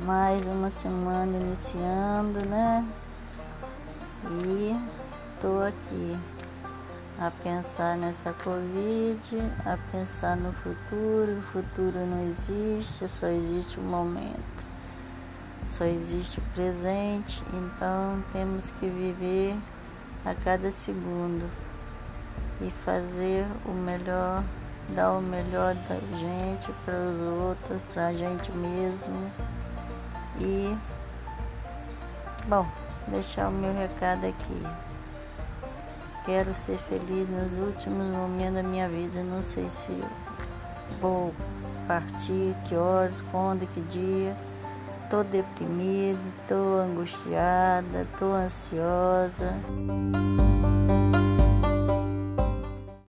mais uma semana iniciando, né? E tô aqui a pensar nessa Covid, a pensar no futuro. O futuro não existe, só existe o momento, só existe o presente. Então temos que viver a cada segundo e fazer o melhor, dar o melhor da gente para os outros, para a gente mesmo. E, bom, deixar o meu recado aqui. Quero ser feliz nos últimos momentos da minha vida. Não sei se vou partir, que horas, quando, que dia. Tô deprimida, tô angustiada, tô ansiosa.